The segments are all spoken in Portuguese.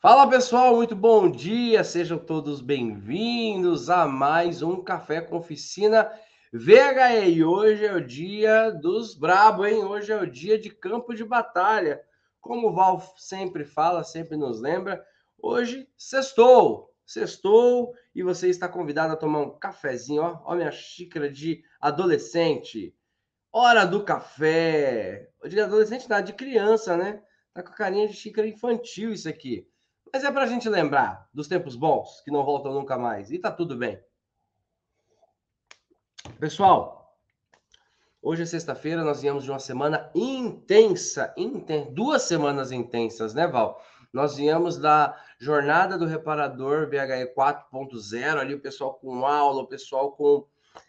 Fala pessoal, muito bom dia, sejam todos bem-vindos a mais um Café com Oficina VHE. Hoje é o dia dos brabo, hein? Hoje é o dia de campo de batalha. Como o Val sempre fala, sempre nos lembra, hoje sextou, sextou e você está convidado a tomar um cafezinho, ó, ó minha xícara de adolescente. Hora do café. De adolescente nada, de criança, né? Tá com a carinha de xícara infantil isso aqui. Mas é para a gente lembrar dos tempos bons, que não voltam nunca mais. E tá tudo bem. Pessoal, hoje é sexta-feira, nós viemos de uma semana intensa, inten... duas semanas intensas, né, Val? Nós viemos da jornada do reparador VHE 4.0, ali o pessoal com aula, o pessoal com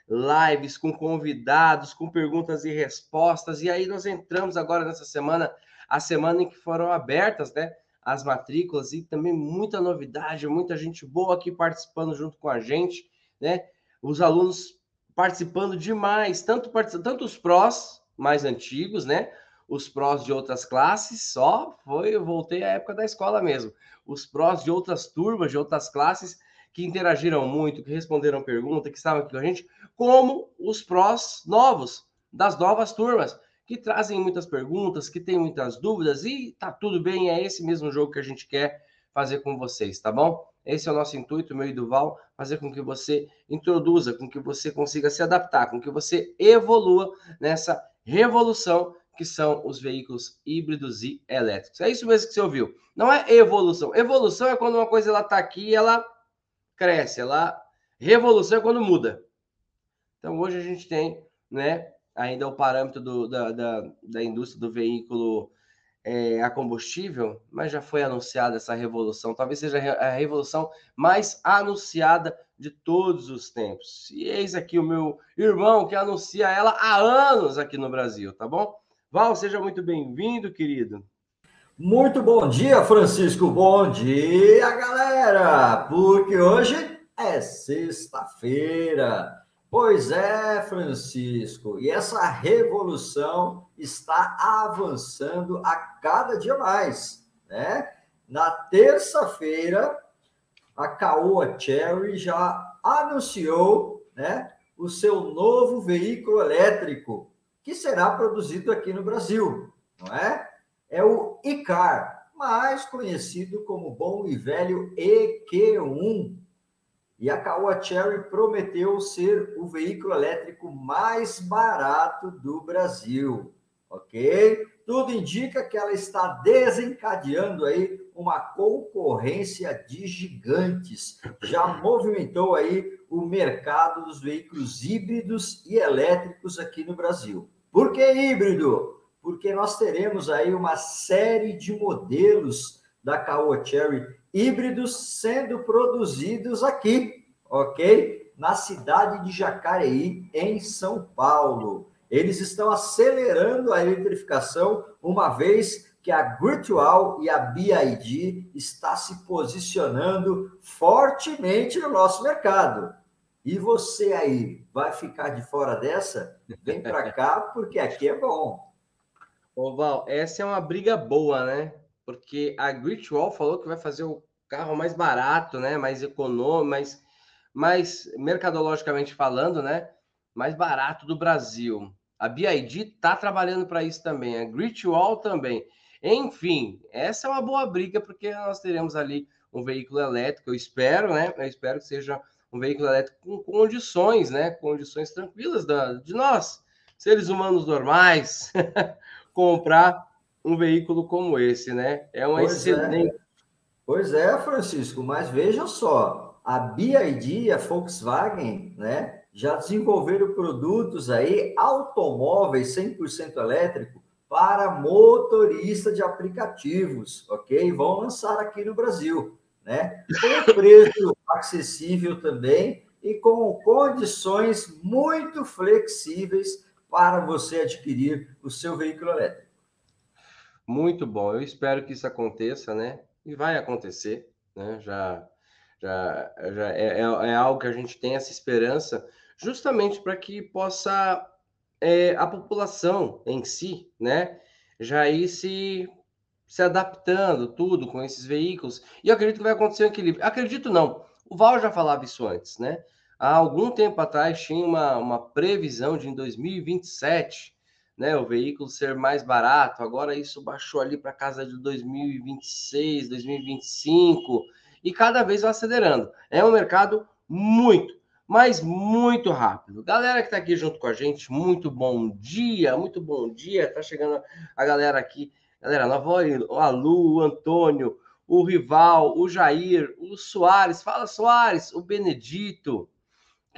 lives, com convidados, com perguntas e respostas. E aí nós entramos agora nessa semana, a semana em que foram abertas, né? As matrículas e também muita novidade, muita gente boa aqui participando junto com a gente, né? Os alunos participando demais, tanto, tanto os prós mais antigos, né? Os prós de outras classes, só foi, eu voltei à época da escola mesmo. Os prós de outras turmas, de outras classes que interagiram muito, que responderam perguntas, que estavam aqui com a gente, como os prós novos, das novas turmas que trazem muitas perguntas, que têm muitas dúvidas e tá tudo bem, é esse mesmo jogo que a gente quer fazer com vocês, tá bom? Esse é o nosso intuito, meu e do Val, fazer com que você introduza, com que você consiga se adaptar, com que você evolua nessa revolução que são os veículos híbridos e elétricos. É isso mesmo que você ouviu. Não é evolução. Evolução é quando uma coisa ela tá aqui e ela cresce, ela revolução é quando muda. Então hoje a gente tem, né, ainda o parâmetro do, da, da, da, indústria do veículo é, a combustível, mas já foi anunciada essa revolução. Talvez seja a revolução mais anunciada de todos os tempos. E eis aqui o meu irmão que anuncia ela há anos aqui no Brasil, tá bom? Val, seja muito bem-vindo, querido. Muito bom dia, Francisco. Bom dia, galera! Porque hoje é sexta-feira. Pois é, Francisco, e essa revolução está avançando a cada dia mais, né? Na terça-feira, a Caoa Cherry já anunciou, né, o seu novo veículo elétrico que será produzido aqui no Brasil, não é? É o Icar, mais conhecido como bom e velho EQ1, e a Caoa Cherry prometeu ser o veículo elétrico mais barato do Brasil, ok? Tudo indica que ela está desencadeando aí uma concorrência de gigantes. Já movimentou aí o mercado dos veículos híbridos e elétricos aqui no Brasil. Por que híbrido? Porque nós teremos aí uma série de modelos da Caoa Cherry híbridos sendo produzidos aqui, ok? Na cidade de Jacareí, em São Paulo. Eles estão acelerando a eletrificação, uma vez que a Virtual e a BID está se posicionando fortemente no nosso mercado. E você aí vai ficar de fora dessa? Vem para cá, porque aqui é bom. Ô Val, essa é uma briga boa, né? Porque a Great Wall falou que vai fazer o carro mais barato, né? Mais econômico, mais, mais mercadologicamente falando, né? Mais barato do Brasil. A BID está trabalhando para isso também, a Great Wall também. Enfim, essa é uma boa briga, porque nós teremos ali um veículo elétrico, eu espero, né? Eu espero que seja um veículo elétrico com condições, né? Condições tranquilas da, de nós, seres humanos normais, comprar um veículo como esse, né? É um pois excelente. É. Pois é, Francisco, mas veja só, a BID e a Volkswagen, né, já desenvolveram produtos aí, automóveis 100% elétrico para motorista de aplicativos, ok? Vão lançar aqui no Brasil, né? Com preço acessível também e com condições muito flexíveis para você adquirir o seu veículo elétrico. Muito bom. Eu espero que isso aconteça, né? E vai acontecer, né? Já, já, já é, é, é algo que a gente tem essa esperança, justamente para que possa é, a população em si, né? Já ir se se adaptando tudo com esses veículos. E acredito que vai acontecer um equilíbrio. Acredito não. O Val já falava isso antes, né? Há algum tempo atrás tinha uma, uma previsão de em 2027 né, o veículo ser mais barato. Agora isso baixou ali para casa de 2026, 2025 e cada vez vai acelerando. É um mercado muito, mas muito rápido. Galera que está aqui junto com a gente, muito bom dia, muito bom dia. Tá chegando a galera aqui, galera nova, o Alu, o Antônio, o Rival, o Jair, o Soares. Fala Soares, o Benedito.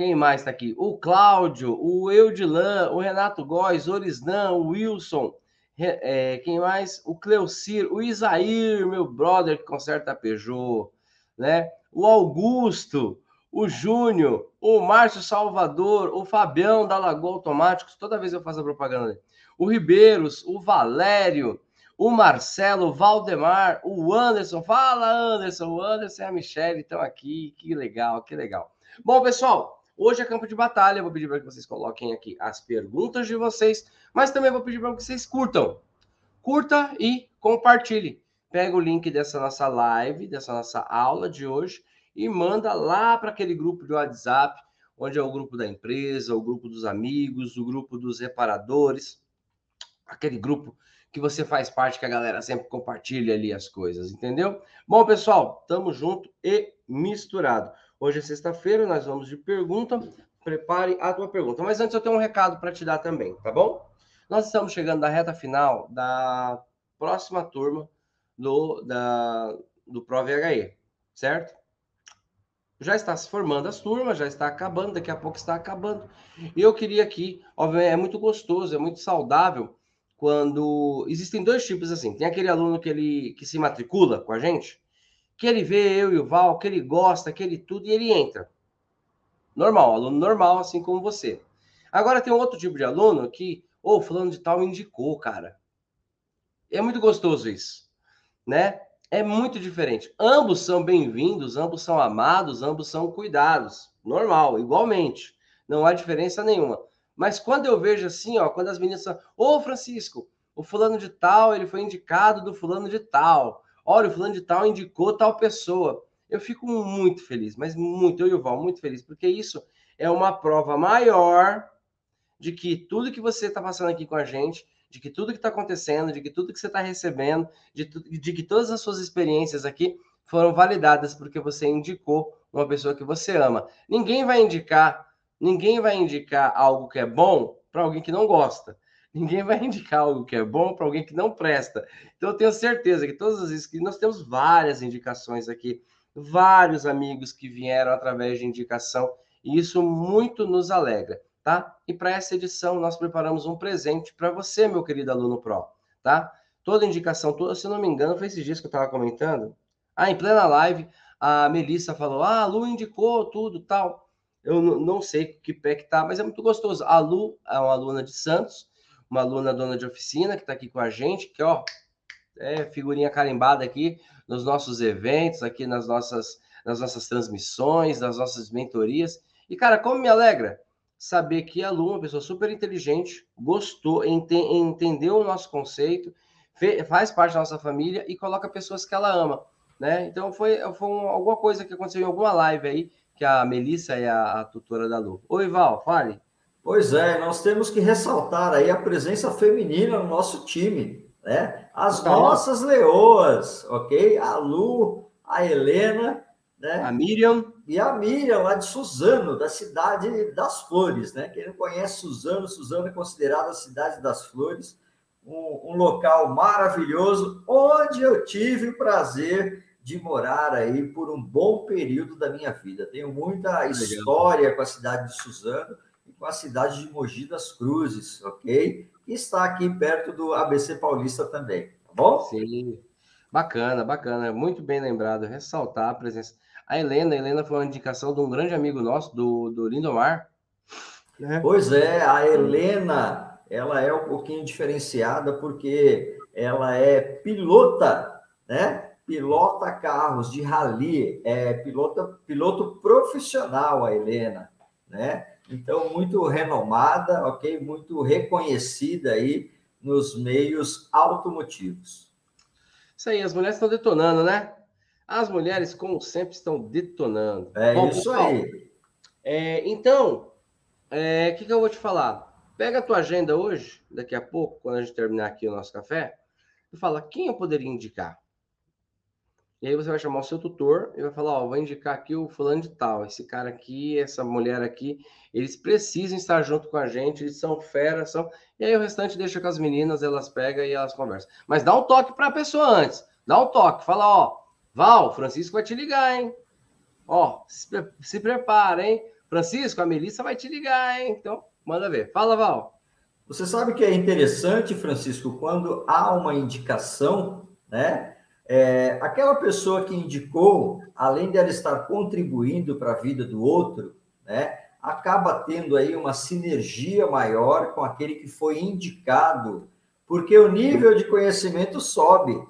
Quem mais está aqui? O Cláudio, o Eudilan, o Renato Góes, o Orisnan, o Wilson. É, quem mais? O Cleucir, o Isair, meu brother que conserta a Peugeot, né? O Augusto, o Júnior, o Márcio Salvador, o Fabião da Lagoa Automáticos, toda vez eu faço a propaganda dele. O Ribeiros, o Valério, o Marcelo, o Valdemar, o Anderson. Fala, Anderson. O Anderson e a Michelle estão aqui. Que legal, que legal. Bom, pessoal, Hoje é campo de batalha. Vou pedir para que vocês coloquem aqui as perguntas de vocês, mas também vou pedir para que vocês curtam. Curta e compartilhe. Pega o link dessa nossa live, dessa nossa aula de hoje e manda lá para aquele grupo de WhatsApp, onde é o grupo da empresa, o grupo dos amigos, o grupo dos reparadores, aquele grupo que você faz parte, que a galera sempre compartilha ali as coisas, entendeu? Bom, pessoal, tamo junto e misturado. Hoje é sexta-feira, nós vamos de pergunta. Prepare a tua pergunta. Mas antes eu tenho um recado para te dar também, tá bom? Nós estamos chegando na reta final da próxima turma do, da, do ProVHE, certo? Já está se formando as turmas, já está acabando, daqui a pouco está acabando. E eu queria aqui, obviamente, é muito gostoso, é muito saudável quando existem dois tipos assim. Tem aquele aluno que ele que se matricula com a gente, que ele vê eu e o Val, que ele gosta, que ele tudo, e ele entra. Normal, aluno normal, assim como você. Agora tem um outro tipo de aluno que, ou oh, fulano de tal indicou, cara. É muito gostoso isso, né? É muito diferente. Ambos são bem-vindos, ambos são amados, ambos são cuidados. Normal, igualmente. Não há diferença nenhuma. Mas quando eu vejo assim, ó, quando as meninas falam, ô Francisco, o fulano de tal, ele foi indicado do fulano de tal. Olha, o fulano de tal indicou tal pessoa. Eu fico muito feliz, mas muito, eu e o Val, muito feliz, porque isso é uma prova maior de que tudo que você está passando aqui com a gente, de que tudo que está acontecendo, de que tudo que você está recebendo, de, de que todas as suas experiências aqui foram validadas porque você indicou uma pessoa que você ama. Ninguém vai indicar, ninguém vai indicar algo que é bom para alguém que não gosta. Ninguém vai indicar algo que é bom para alguém que não presta. Então, eu tenho certeza que todas as vezes que nós temos várias indicações aqui, vários amigos que vieram através de indicação, e isso muito nos alegra, tá? E para essa edição, nós preparamos um presente para você, meu querido aluno Pro, tá? Toda indicação, toda, se não me engano, foi esses dias que eu estava comentando. Ah, em plena live, a Melissa falou: ah, a Lu indicou tudo tal. Eu não sei que pé que tá, mas é muito gostoso. A Lu é uma aluna de Santos, uma aluna dona de oficina que está aqui com a gente, que ó, é figurinha carimbada aqui nos nossos eventos, aqui nas nossas, nas nossas transmissões, nas nossas mentorias. E, cara, como me alegra saber que a Lu, uma pessoa super inteligente, gostou, ente, entendeu o nosso conceito, faz parte da nossa família e coloca pessoas que ela ama. Né? Então foi, foi um, alguma coisa que aconteceu em alguma live aí, que a Melissa é a, a tutora da Lu. Oi, Val, fale. Pois é, nós temos que ressaltar aí a presença feminina no nosso time, né? As tá nossas leoas, ok? A Lu, a Helena, né? A Miriam. E a Miriam, lá de Suzano, da cidade das flores, né? Quem não conhece Suzano, Suzano é considerada a cidade das flores, um, um local maravilhoso, onde eu tive o prazer de morar aí por um bom período da minha vida. Tenho muita história com a cidade de Suzano com a cidade de Mogi das Cruzes, ok? E está aqui perto do ABC Paulista também, tá bom? Sim. Bacana, bacana. Muito bem lembrado. Ressaltar a presença. A Helena, a Helena foi uma indicação de um grande amigo nosso, do, do Lindomar. Né? Pois é, a Helena, ela é um pouquinho diferenciada porque ela é pilota, né? Pilota carros de rally, é pilota, piloto profissional, a Helena, né? Então, muito renomada, ok? Muito reconhecida aí nos meios automotivos. Isso aí, as mulheres estão detonando, né? As mulheres, como sempre, estão detonando. É Bom, isso pessoal, aí. É, então, o é, que, que eu vou te falar? Pega a tua agenda hoje, daqui a pouco, quando a gente terminar aqui o nosso café, e fala quem eu poderia indicar. E aí você vai chamar o seu tutor e vai falar, ó, vou indicar aqui o fulano de tal, esse cara aqui, essa mulher aqui, eles precisam estar junto com a gente, eles são fera, são... E aí o restante deixa com as meninas, elas pegam e elas conversam. Mas dá um toque para a pessoa antes, dá um toque, fala, ó, Val, Francisco vai te ligar, hein? Ó, se, se prepara, hein? Francisco, a Melissa vai te ligar, hein? Então, manda ver. Fala, Val. Você sabe que é interessante, Francisco, quando há uma indicação, né? É, aquela pessoa que indicou, além de ela estar contribuindo para a vida do outro, né, acaba tendo aí uma sinergia maior com aquele que foi indicado, porque o nível de conhecimento sobe.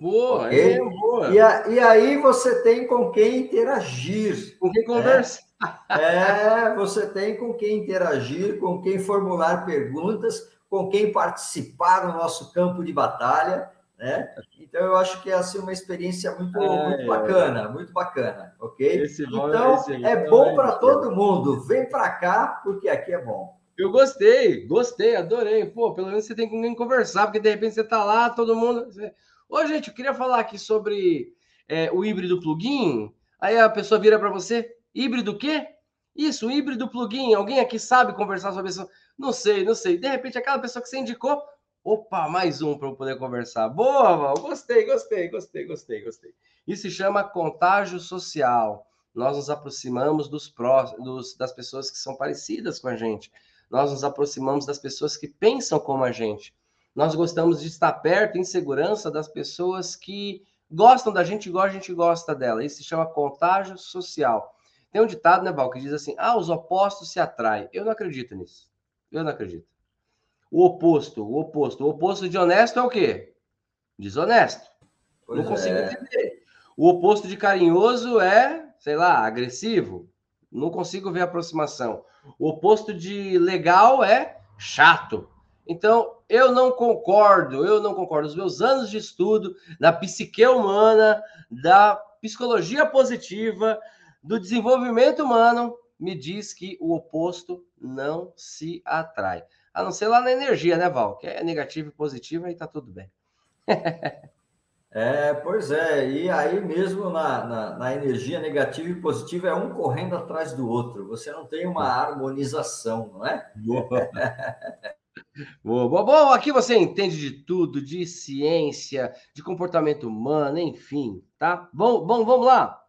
Boa, okay? é, boa. E, a, e, aí você tem com quem interagir. Com quem conversar. É, você tem com quem interagir, com quem formular perguntas, com quem participar no nosso campo de batalha né? Então eu acho que é assim uma experiência muito, é, muito bacana, é. muito bacana, ok? Esse então esse é bom para todo mundo. Vem para cá porque aqui é bom. Eu gostei, gostei, adorei. Pô, pelo menos você tem com quem conversar, porque de repente você tá lá, todo mundo. Ô, gente, eu queria falar aqui sobre é, o híbrido plugin. Aí a pessoa vira para você, híbrido quê? Isso, híbrido plugin. Alguém aqui sabe conversar sobre isso? Não sei, não sei. De repente, aquela pessoa que você indicou Opa, mais um para eu poder conversar. Boa, Val. Gostei, gostei, gostei, gostei, gostei. Isso se chama contágio social. Nós nos aproximamos dos, pró, dos das pessoas que são parecidas com a gente. Nós nos aproximamos das pessoas que pensam como a gente. Nós gostamos de estar perto, em segurança, das pessoas que gostam da gente igual a gente gosta dela. Isso se chama contágio social. Tem um ditado, né, Val, que diz assim: ah, os opostos se atraem. Eu não acredito nisso. Eu não acredito. O oposto, o oposto. O oposto de honesto é o quê? Desonesto. Pois não consigo é. entender. O oposto de carinhoso é, sei lá, agressivo. Não consigo ver aproximação. O oposto de legal é chato. Então, eu não concordo, eu não concordo. Os meus anos de estudo da psique humana, da psicologia positiva, do desenvolvimento humano, me diz que o oposto não se atrai. A não ser lá na energia, né, Val? Que é negativo e positivo, aí tá tudo bem. é, pois é. E aí mesmo na, na, na, energia negativa e positiva é um correndo atrás do outro. Você não tem uma harmonização, não é? Boa. boa, boa, boa. Aqui você entende de tudo, de ciência, de comportamento humano, enfim, tá? Bom, bom, vamos lá.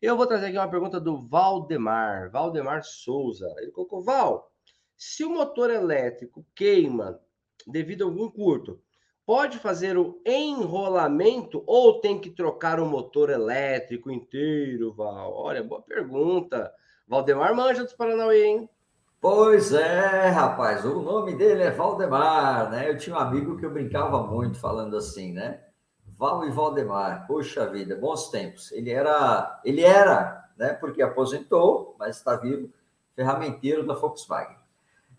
Eu vou trazer aqui uma pergunta do Valdemar, Valdemar Souza. Ele colocou, Val, se o motor elétrico queima devido a algum curto, pode fazer o enrolamento ou tem que trocar o motor elétrico inteiro, Val? Olha, boa pergunta. Valdemar manja dos Paranauê, hein? Pois é, rapaz, o nome dele é Valdemar, né? Eu tinha um amigo que eu brincava muito falando assim, né? Val e Valdemar, poxa vida, bons tempos. Ele era, ele era, né? Porque aposentou, mas está vivo, ferramenteiro da Volkswagen.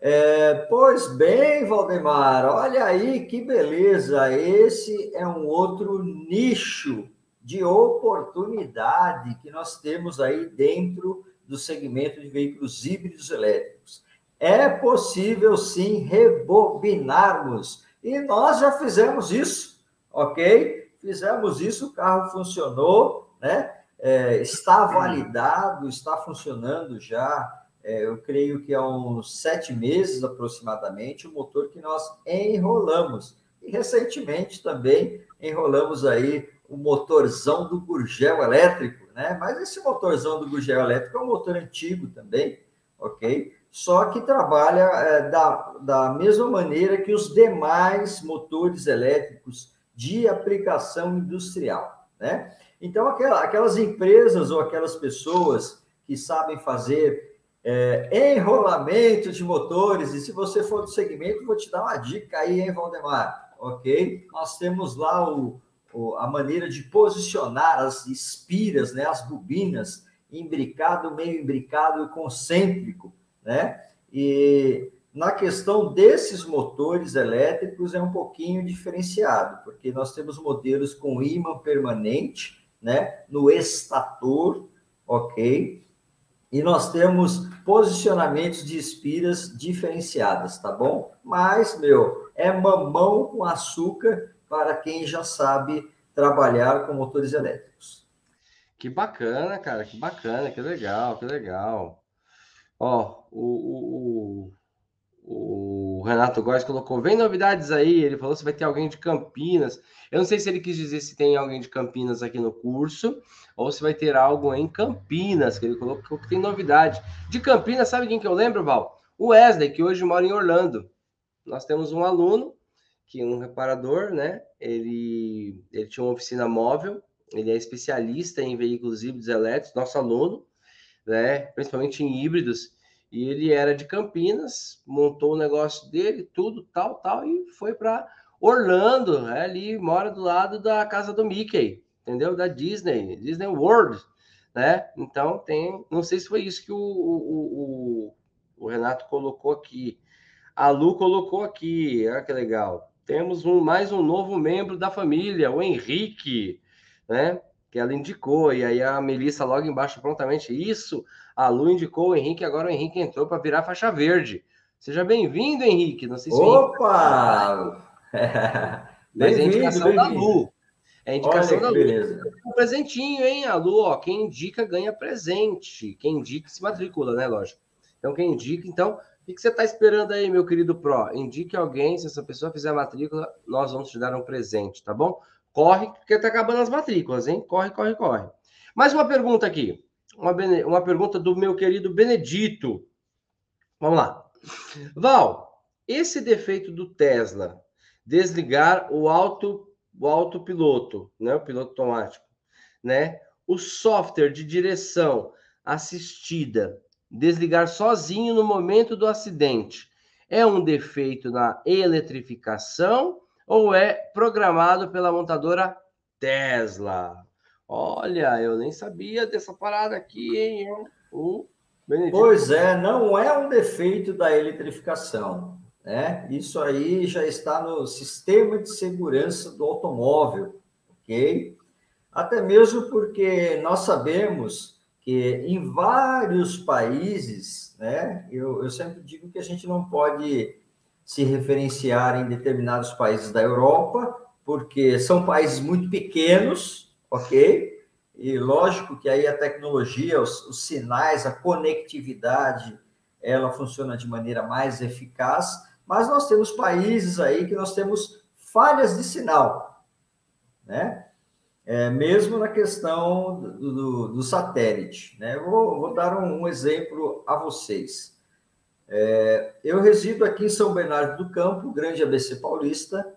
É, pois bem, Valdemar, olha aí que beleza! Esse é um outro nicho de oportunidade que nós temos aí dentro do segmento de veículos híbridos elétricos. É possível sim rebobinarmos e nós já fizemos isso, ok? Fizemos isso, o carro funcionou, né? É, está validado, está funcionando já é, eu creio que há uns sete meses aproximadamente, o motor que nós enrolamos. E recentemente também enrolamos aí o motorzão do Gurgel elétrico, né? Mas esse motorzão do Gurgel elétrico é um motor antigo também, ok? Só que trabalha é, da, da mesma maneira que os demais motores elétricos de aplicação industrial, né? Então, aquelas empresas ou aquelas pessoas que sabem fazer é, enrolamento de motores, e se você for do segmento, vou te dar uma dica aí, hein, Valdemar? Ok? Nós temos lá o, o a maneira de posicionar as espiras, né, as bobinas, imbricado, meio imbricado e concêntrico, né? E na questão desses motores elétricos é um pouquinho diferenciado, porque nós temos modelos com ímã permanente, né, no estator, ok? E nós temos posicionamentos de espiras diferenciadas, tá bom? Mas, meu, é mamão com açúcar para quem já sabe trabalhar com motores elétricos. Que bacana, cara, que bacana, que legal, que legal. Ó, o, o, Renato Góes colocou, vem novidades aí, ele falou se vai ter alguém de Campinas. Eu não sei se ele quis dizer se tem alguém de Campinas aqui no curso, ou se vai ter algo em Campinas, que ele colocou que tem novidade. De Campinas, sabe quem que eu lembro, Val? O Wesley, que hoje mora em Orlando. Nós temos um aluno, que é um reparador, né? Ele, ele tinha uma oficina móvel, ele é especialista em veículos híbridos elétricos, nosso aluno, né? Principalmente em híbridos e ele era de Campinas, montou o negócio dele, tudo, tal, tal, e foi para Orlando, né? ali mora do lado da casa do Mickey, entendeu? Da Disney, Disney World, né? Então tem, não sei se foi isso que o, o, o, o Renato colocou aqui. A Lu colocou aqui, olha que legal. Temos um, mais um novo membro da família, o Henrique, né? Que ela indicou, e aí a Melissa logo embaixo prontamente, isso, a Lu indicou o Henrique, agora o Henrique entrou para virar faixa verde. Seja bem-vindo, Henrique. Não sei se Opa! Mas é a indicação da Lu. É a indicação Olha, da Lu. Beleza. Um presentinho, hein? A Lu, ó, quem indica ganha presente. Quem indica se matricula, né? Lógico. Então, quem indica, então, o que você está esperando aí, meu querido Pro? Indique alguém, se essa pessoa fizer a matrícula, nós vamos te dar um presente, tá bom? Corre, porque tá acabando as matrículas, hein? Corre, corre, corre. Mais uma pergunta aqui uma, uma pergunta do meu querido Benedito. Vamos lá. Val, esse defeito do Tesla, desligar o auto o autopiloto, né, o piloto automático, né? O software de direção assistida desligar sozinho no momento do acidente é um defeito na eletrificação ou é programado pela montadora Tesla? Olha, eu nem sabia dessa parada aqui, hein? O Pois é, não é um defeito da eletrificação, né? Isso aí já está no sistema de segurança do automóvel, ok? Até mesmo porque nós sabemos que em vários países, né? Eu, eu sempre digo que a gente não pode se referenciar em determinados países da Europa, porque são países muito pequenos, ok? E lógico que aí a tecnologia, os, os sinais, a conectividade, ela funciona de maneira mais eficaz, mas nós temos países aí que nós temos falhas de sinal, né? É, mesmo na questão do, do, do satélite. Né? Vou, vou dar um, um, exemplo a vocês. É, eu resido aqui em São Bernardo do Campo, grande ABC paulista,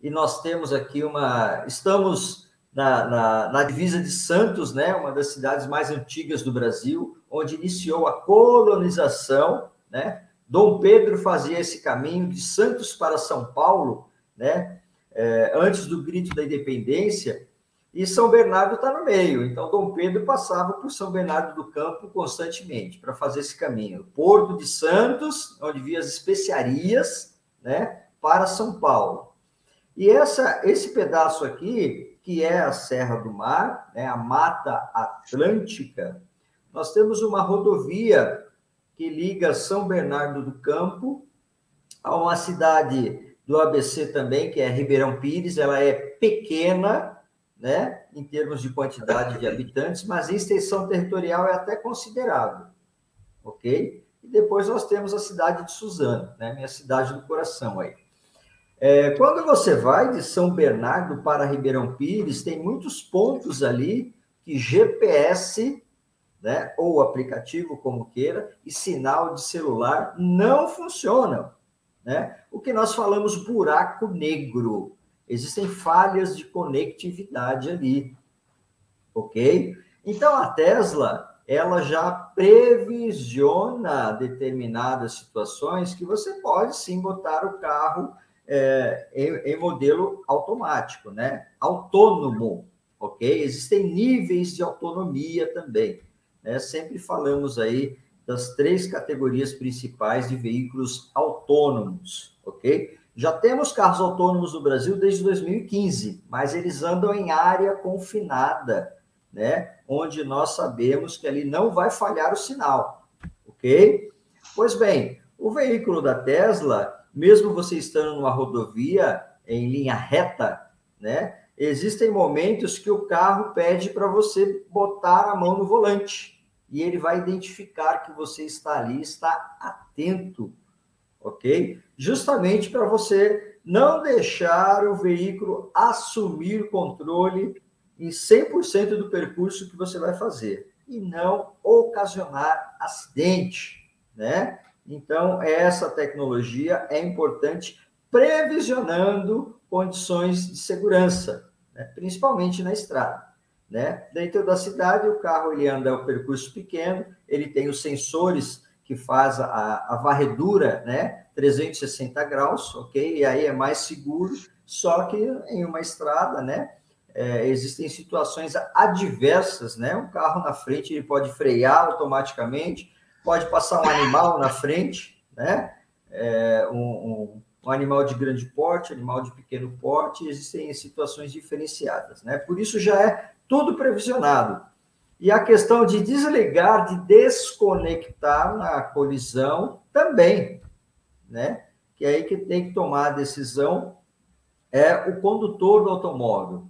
e nós temos aqui uma. Estamos na, na, na, divisa de Santos, né, uma das cidades mais antigas do Brasil, onde iniciou a colonização, né? Dom Pedro fazia esse caminho de Santos para São Paulo, né? É, antes do grito da independência, e São Bernardo está no meio. Então, Dom Pedro passava por São Bernardo do Campo constantemente para fazer esse caminho. Porto de Santos, onde via as especiarias, né, para São Paulo. E essa, esse pedaço aqui que é a Serra do Mar, né, a Mata Atlântica, nós temos uma rodovia que liga São Bernardo do Campo a uma cidade do ABC também, que é Ribeirão Pires. Ela é pequena, né, em termos de quantidade de habitantes, mas em extensão territorial é até considerável, ok? E depois nós temos a cidade de Suzano, né, minha cidade do coração aí. É, quando você vai de São Bernardo para Ribeirão Pires, tem muitos pontos ali que GPS, né, ou aplicativo, como queira, e sinal de celular não funcionam. Né? O que nós falamos buraco negro. Existem falhas de conectividade ali. Ok? Então a Tesla ela já previsiona determinadas situações que você pode sim botar o carro é, em, em, modelo automático, né? Autônomo, ok? Existem níveis de autonomia também. Né? Sempre falamos aí das três categorias principais de veículos autônomos, ok? Já temos carros autônomos no Brasil desde 2015, mas eles andam em área confinada, né? Onde nós sabemos que ali não vai falhar o sinal, ok? Pois bem, o veículo da Tesla, mesmo você estando numa rodovia em linha reta, né? Existem momentos que o carro pede para você botar a mão no volante e ele vai identificar que você está ali, está atento, ok? Justamente para você não deixar o veículo assumir controle em 100% do percurso que você vai fazer e não ocasionar acidente, né? Então, essa tecnologia é importante previsionando condições de segurança, né? principalmente na estrada. Né? Dentro da cidade, o carro ele anda o percurso pequeno, ele tem os sensores que faz a, a varredura, né? 360 graus, ok? E aí é mais seguro, só que em uma estrada, né? É, existem situações adversas, né? Um carro na frente ele pode frear automaticamente, pode passar um animal na frente, né? É, um, um, animal de grande porte, animal de pequeno porte, existem situações diferenciadas, né? Por isso já é tudo previsionado. E a questão de desligar, de desconectar na colisão também, né? Que é aí que tem que tomar a decisão é o condutor do automóvel,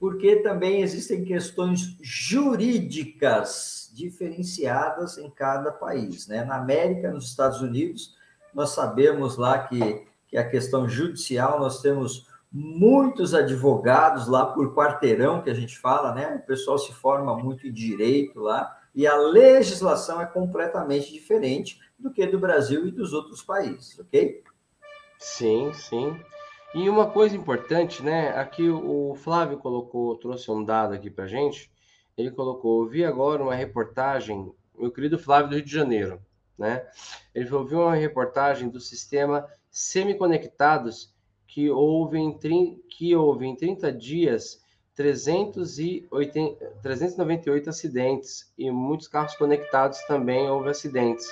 porque também existem questões jurídicas diferenciadas em cada país, né? Na América, nos Estados Unidos, nós sabemos lá que, que a questão judicial nós temos muitos advogados lá por quarteirão, que a gente fala, né? O pessoal se forma muito em direito lá, e a legislação é completamente diferente do que do Brasil e dos outros países, ok? Sim, sim. E uma coisa importante, né? Aqui o Flávio colocou, trouxe um dado aqui para gente. Ele colocou: vi agora uma reportagem, meu querido Flávio do Rio de Janeiro, né? Ele ouviu uma reportagem do sistema semiconectados que houve em, que houve em 30 dias 380, 398 acidentes e muitos carros conectados também houve acidentes.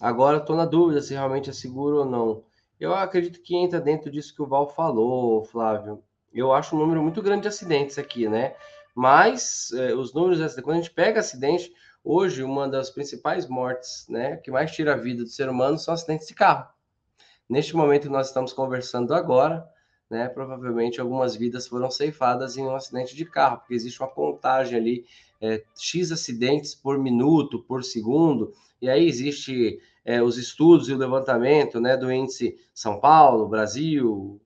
Agora estou na dúvida se realmente é seguro ou não. Eu acredito que entra dentro disso que o Val falou, Flávio. Eu acho um número muito grande de acidentes aqui, né? Mas eh, os números, quando a gente pega acidente, hoje uma das principais mortes, né, que mais tira a vida do ser humano são acidentes de carro. Neste momento nós estamos conversando agora, né, provavelmente algumas vidas foram ceifadas em um acidente de carro, porque existe uma contagem ali, é, X acidentes por minuto, por segundo, e aí existe é, os estudos e o levantamento né, do índice São Paulo, Brasil,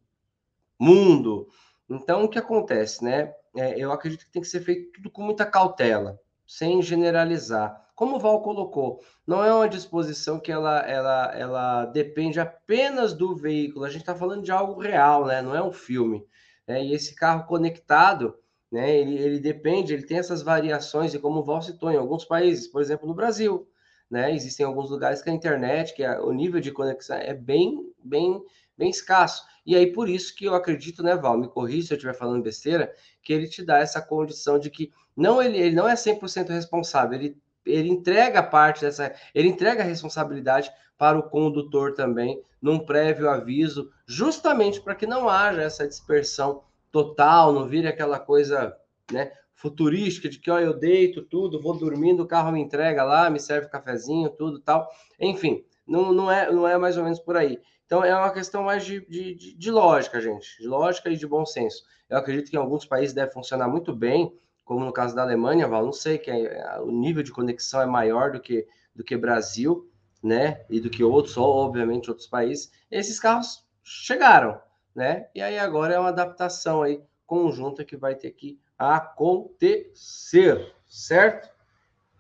mundo. Então, o que acontece, né? É, eu acredito que tem que ser feito tudo com muita cautela, sem generalizar como o Val colocou, não é uma disposição que ela, ela, ela depende apenas do veículo. A gente está falando de algo real, né? Não é um filme. Né? E esse carro conectado, né? Ele, ele depende, ele tem essas variações, e como o Val citou, em alguns países, por exemplo, no Brasil, né? Existem alguns lugares que a internet, que a, o nível de conexão é bem, bem, bem escasso. E aí, por isso que eu acredito, né, Val, me corrija se eu estiver falando besteira, que ele te dá essa condição de que não ele, ele não é 100% responsável, ele ele entrega parte dessa, ele entrega a responsabilidade para o condutor também, num prévio aviso, justamente para que não haja essa dispersão total, não vire aquela coisa, né, futurística de que ó, eu deito tudo, vou dormindo, o carro me entrega lá, me serve cafezinho, tudo tal. Enfim, não, não, é, não é mais ou menos por aí. Então é uma questão mais de, de, de lógica, gente, de lógica e de bom senso. Eu acredito que em alguns países deve funcionar muito bem, como no caso da Alemanha, Val, não sei, que é, o nível de conexão é maior do que, do que Brasil, né? E do que outros, obviamente, outros países. Esses carros chegaram, né? E aí agora é uma adaptação aí conjunta que vai ter que acontecer, certo?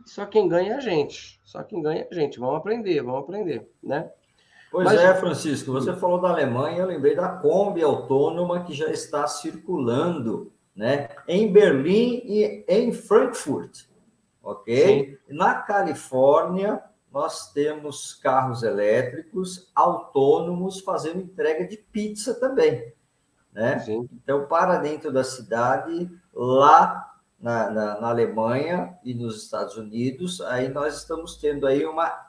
Só quem ganha é a gente. Só quem ganha é a gente. Vamos aprender, vamos aprender, né? Pois Mas... é, Francisco, você falou da Alemanha, eu lembrei da Kombi autônoma que já está circulando né? Em Berlim e em Frankfurt, ok? Sim. Na Califórnia, nós temos carros elétricos autônomos fazendo entrega de pizza também, né? Sim. Então, para dentro da cidade, lá na, na, na, Alemanha e nos Estados Unidos, aí nós estamos tendo aí uma,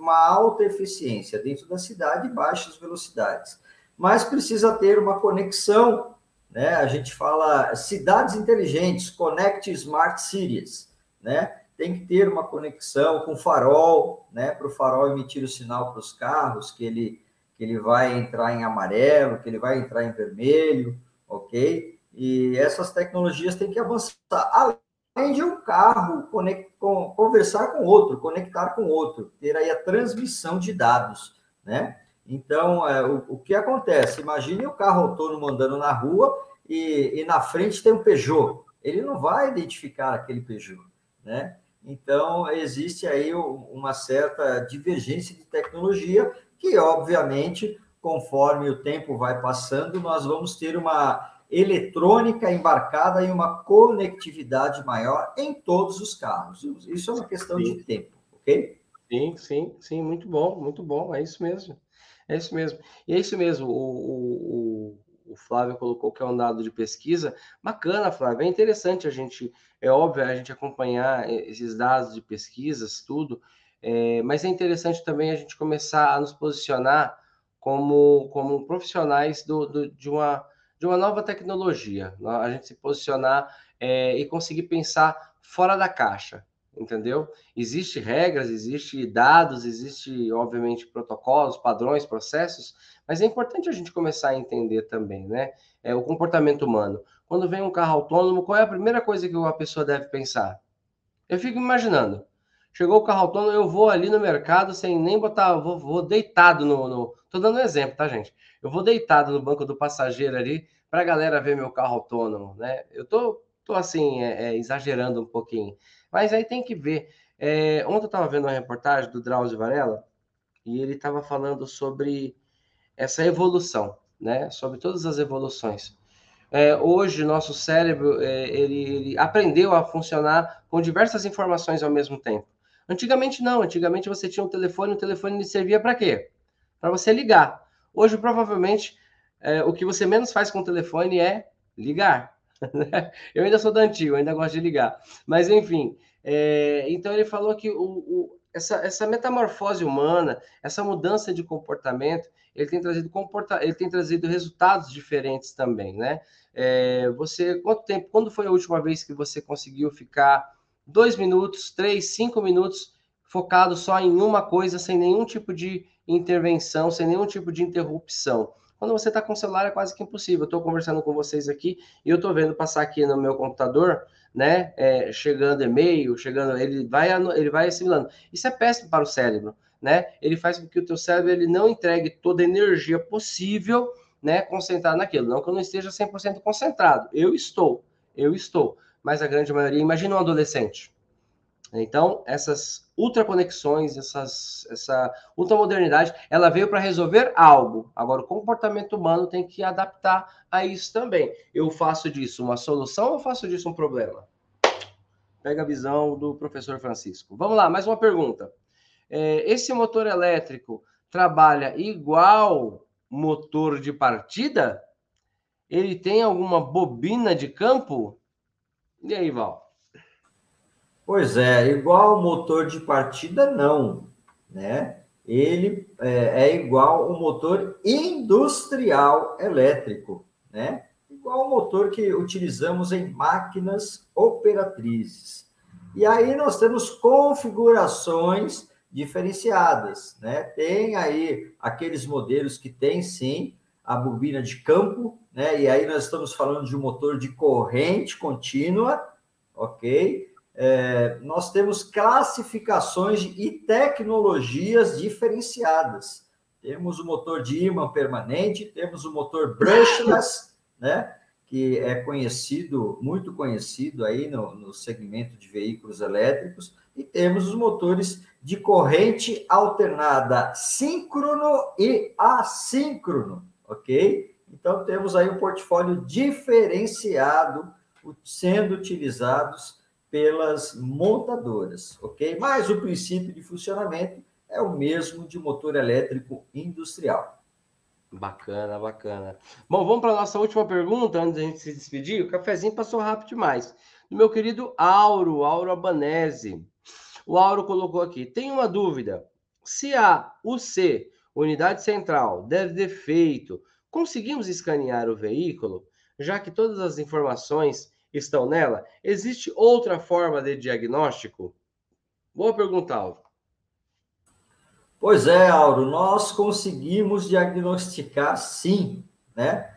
uma alta eficiência dentro da cidade e baixas velocidades. Mas precisa ter uma conexão, né? A gente fala cidades inteligentes, Connect Smart Cities, né? Tem que ter uma conexão com farol, né? Para o farol emitir o sinal para os carros, que ele, que ele vai entrar em amarelo, que ele vai entrar em vermelho, ok? E essas tecnologias têm que avançar. Além de um carro conversar com outro, conectar com outro, ter aí a transmissão de dados, né? Então, é, o, o, que acontece? Imagine o carro autônomo andando na rua e, e na frente tem um Peugeot. Ele não vai identificar aquele Peugeot, né? Então, existe aí uma certa divergência de tecnologia que, obviamente, conforme o tempo vai passando, nós vamos ter uma eletrônica embarcada em uma conectividade maior em todos os carros. Isso é uma questão sim. de tempo, ok? Sim, sim, sim, muito bom, muito bom, é isso mesmo. É isso mesmo. E é isso mesmo, o, o, o Flávio colocou que é um dado de pesquisa. Bacana, Flávio, é interessante a gente, é óbvio, a gente acompanhar esses dados de pesquisas, tudo, é, mas é interessante também a gente começar a nos posicionar como, como profissionais do, do de uma de uma nova tecnologia, né? a gente se posicionar é, e conseguir pensar fora da caixa, entendeu? Existem regras, existem dados, existe obviamente protocolos, padrões, processos, mas é importante a gente começar a entender também, né? É, o comportamento humano. Quando vem um carro autônomo, qual é a primeira coisa que uma pessoa deve pensar? Eu fico imaginando. Chegou o carro autônomo, eu vou ali no mercado sem nem botar, vou, vou deitado no, no. Tô dando um exemplo, tá, gente? Eu vou deitado no banco do passageiro ali para a galera ver meu carro autônomo, né? Eu tô, tô assim, é, é, exagerando um pouquinho. Mas aí tem que ver. É, ontem eu estava vendo uma reportagem do Drauzio Varela e ele estava falando sobre essa evolução, né? Sobre todas as evoluções. É, hoje, nosso cérebro é, ele, ele, aprendeu a funcionar com diversas informações ao mesmo tempo. Antigamente, não. Antigamente, você tinha um telefone, o telefone servia para quê? Para você ligar. Hoje, provavelmente, é, o que você menos faz com o telefone é ligar. Né? eu ainda sou da antiga, ainda gosto de ligar. Mas, enfim, é, então ele falou que o, o, essa, essa metamorfose humana, essa mudança de comportamento, ele tem trazido comporta ele tem trazido resultados diferentes também, né? É, você, quanto tempo, quando foi a última vez que você conseguiu ficar dois minutos, três, cinco minutos focado só em uma coisa, sem nenhum tipo de intervenção, sem nenhum tipo de interrupção. Quando você está com o celular é quase que impossível. Eu estou conversando com vocês aqui e eu estou vendo passar aqui no meu computador, né? É, chegando e-mail, chegando, ele vai, ele vai assimilando. Isso é péssimo para o cérebro, né? Ele faz com que o teu cérebro ele não entregue toda a energia possível, né? Concentrar naquilo. Não que eu não esteja 100% concentrado. Eu estou, eu estou. Mas a grande maioria, imagina um adolescente. Então, essas ultraconexões, essas, essa ultramodernidade, ela veio para resolver algo. Agora, o comportamento humano tem que adaptar a isso também. Eu faço disso uma solução ou faço disso um problema? Pega a visão do professor Francisco. Vamos lá, mais uma pergunta. É, esse motor elétrico trabalha igual motor de partida? Ele tem alguma bobina de campo? E aí, Val? Pois é, igual o motor de partida, não, né? Ele é, é igual o motor industrial elétrico, né? Igual o motor que utilizamos em máquinas operatrizes. E aí nós temos configurações diferenciadas, né? Tem aí aqueles modelos que tem sim a bobina de campo, né? E aí nós estamos falando de um motor de corrente contínua, ok? É, nós temos classificações e tecnologias diferenciadas. Temos o motor de ímã permanente, temos o motor brushless, né, que é conhecido, muito conhecido aí no, no segmento de veículos elétricos, e temos os motores de corrente alternada síncrono e assíncrono, ok? Então temos aí um portfólio diferenciado sendo utilizados pelas montadoras, ok? Mas o princípio de funcionamento é o mesmo de motor elétrico industrial. Bacana, bacana. Bom, vamos para a nossa última pergunta antes da gente se despedir. O cafezinho passou rápido demais. do meu querido Auro, Auro Abanese. O Auro colocou aqui: tem uma dúvida. Se a UC, unidade central, der defeito, conseguimos escanear o veículo, já que todas as informações estão nela? Existe outra forma de diagnóstico? Boa pergunta, Auro. Pois é, Auro, nós conseguimos diagnosticar sim, né?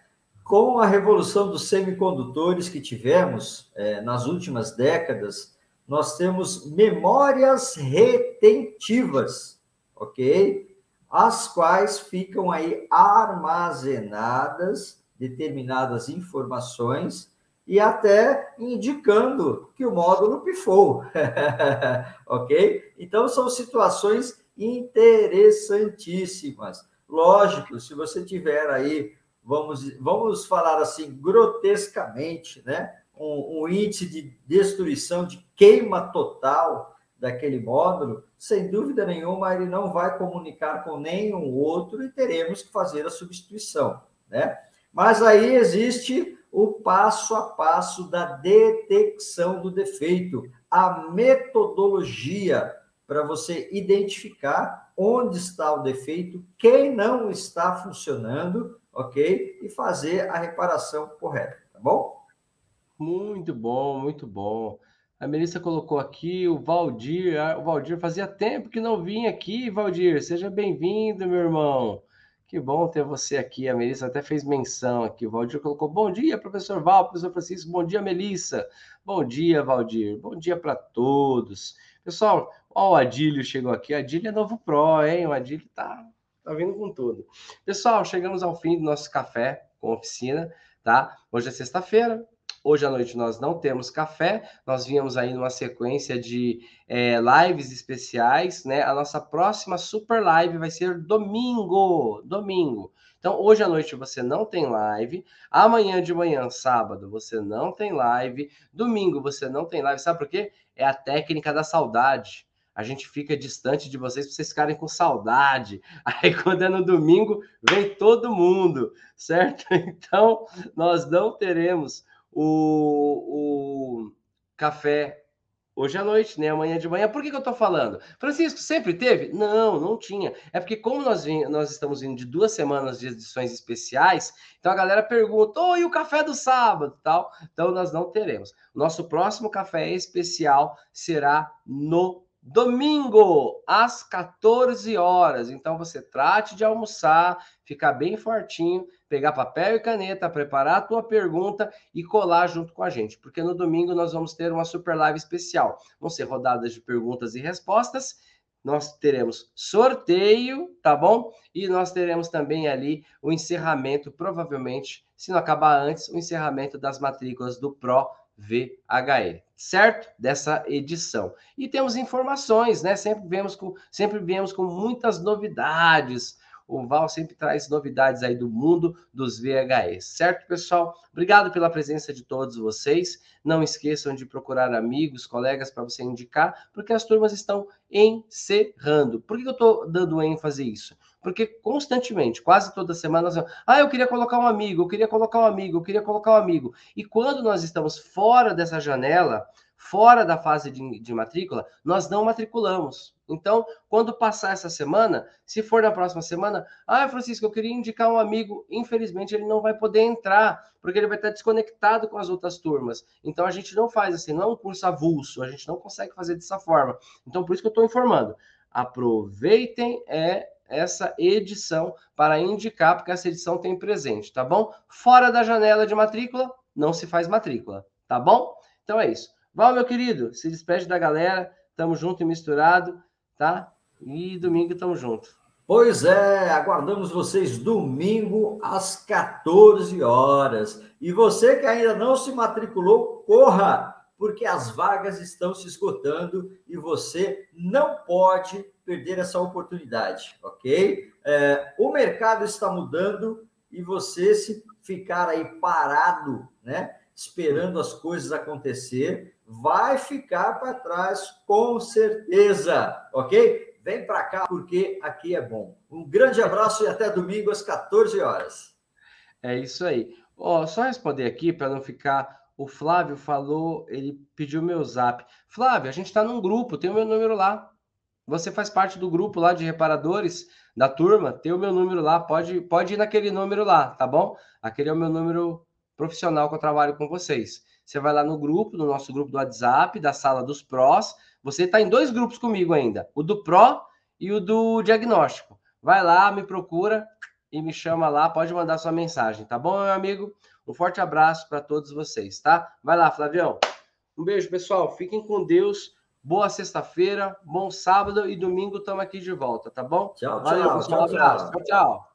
Com a revolução dos semicondutores que tivemos é, nas últimas décadas, nós temos memórias retentivas, ok? As quais ficam aí armazenadas determinadas informações e até indicando que o módulo pifou, ok? Então, são situações interessantíssimas. Lógico, se você tiver aí, vamos, vamos falar assim, grotescamente, né? Um, um índice de destruição, de queima total daquele módulo, sem dúvida nenhuma, ele não vai comunicar com nenhum outro e teremos que fazer a substituição, né? Mas aí existe o passo a passo da detecção do defeito, a metodologia para você identificar onde está o defeito, quem não está funcionando, ok? E fazer a reparação correta, tá bom? Muito bom, muito bom. A Melissa colocou aqui o Valdir. O Valdir fazia tempo que não vinha aqui, Valdir. Seja bem-vindo, meu irmão. Que bom ter você aqui. A Melissa até fez menção aqui. O Valdir colocou: Bom dia, professor Val, professor Francisco. Bom dia, Melissa. Bom dia, Valdir. Bom dia para todos. Pessoal, ó, o Adílio chegou aqui. O Adílio é novo Pro, hein? O Adílio tá, tá vindo com tudo. Pessoal, chegamos ao fim do nosso café com oficina, tá? Hoje é sexta-feira, Hoje à noite nós não temos café, nós viemos aí numa sequência de é, lives especiais, né? A nossa próxima super live vai ser domingo, domingo. Então, hoje à noite você não tem live, amanhã de manhã, sábado, você não tem live, domingo você não tem live. Sabe por quê? É a técnica da saudade. A gente fica distante de vocês para vocês ficarem com saudade. Aí, quando é no domingo, vem todo mundo, certo? Então, nós não teremos o, o café hoje à noite, né? Amanhã de manhã. Por que, que eu tô falando? Francisco, sempre teve? Não, não tinha. É porque, como nós, vim, nós estamos vindo de duas semanas de edições especiais, então a galera pergunta: oh, e o café do sábado? tal. Então, nós não teremos. Nosso próximo café especial será no Domingo, às 14 horas. Então você trate de almoçar, ficar bem fortinho, pegar papel e caneta, preparar a tua pergunta e colar junto com a gente, porque no domingo nós vamos ter uma super live especial. Vão ser rodadas de perguntas e respostas. Nós teremos sorteio, tá bom? E nós teremos também ali o encerramento, provavelmente, se não acabar antes, o encerramento das matrículas do Pro VHE, certo? Dessa edição. E temos informações, né? Sempre vemos com, sempre viemos com muitas novidades. O Val sempre traz novidades aí do mundo dos VHEs, certo, pessoal? Obrigado pela presença de todos vocês. Não esqueçam de procurar amigos, colegas para você indicar, porque as turmas estão encerrando. Por que eu estou dando ênfase isso? Porque constantemente, quase toda semana, nós ah, eu queria colocar um amigo, eu queria colocar um amigo, eu queria colocar um amigo. E quando nós estamos fora dessa janela, fora da fase de, de matrícula, nós não matriculamos. Então, quando passar essa semana, se for na próxima semana, ah, Francisco, eu queria indicar um amigo, infelizmente ele não vai poder entrar, porque ele vai estar desconectado com as outras turmas. Então, a gente não faz assim, não é um curso avulso, a gente não consegue fazer dessa forma. Então, por isso que eu estou informando. Aproveitem é essa edição para indicar, porque essa edição tem presente, tá bom? Fora da janela de matrícula, não se faz matrícula, tá bom? Então é isso. Val, meu querido, se despede da galera, tamo junto e misturado, tá? E domingo tamo junto. Pois é, aguardamos vocês domingo às 14 horas. E você que ainda não se matriculou, corra, porque as vagas estão se esgotando e você não pode perder essa oportunidade, ok? É, o mercado está mudando e você se ficar aí parado, né, esperando as coisas acontecer, vai ficar para trás com certeza, ok? Vem para cá porque aqui é bom. Um grande abraço e até domingo às 14 horas. É isso aí. Ó, só responder aqui para não ficar o Flávio falou, ele pediu meu zap. Flávio, a gente está num grupo, tem o meu número lá. Você faz parte do grupo lá de reparadores da turma, tem o meu número lá, pode, pode ir naquele número lá, tá bom? Aquele é o meu número profissional que eu trabalho com vocês. Você vai lá no grupo, no nosso grupo do WhatsApp, da sala dos prós. Você está em dois grupos comigo ainda, o do pró e o do diagnóstico. Vai lá, me procura e me chama lá, pode mandar sua mensagem, tá bom, meu amigo? Um forte abraço para todos vocês, tá? Vai lá, Flavião. Um beijo, pessoal. Fiquem com Deus. Boa sexta-feira, bom sábado e domingo estamos aqui de volta, tá bom? Tchau, Valeu, tchau. Pessoal. Tchau, tchau. tchau, tchau.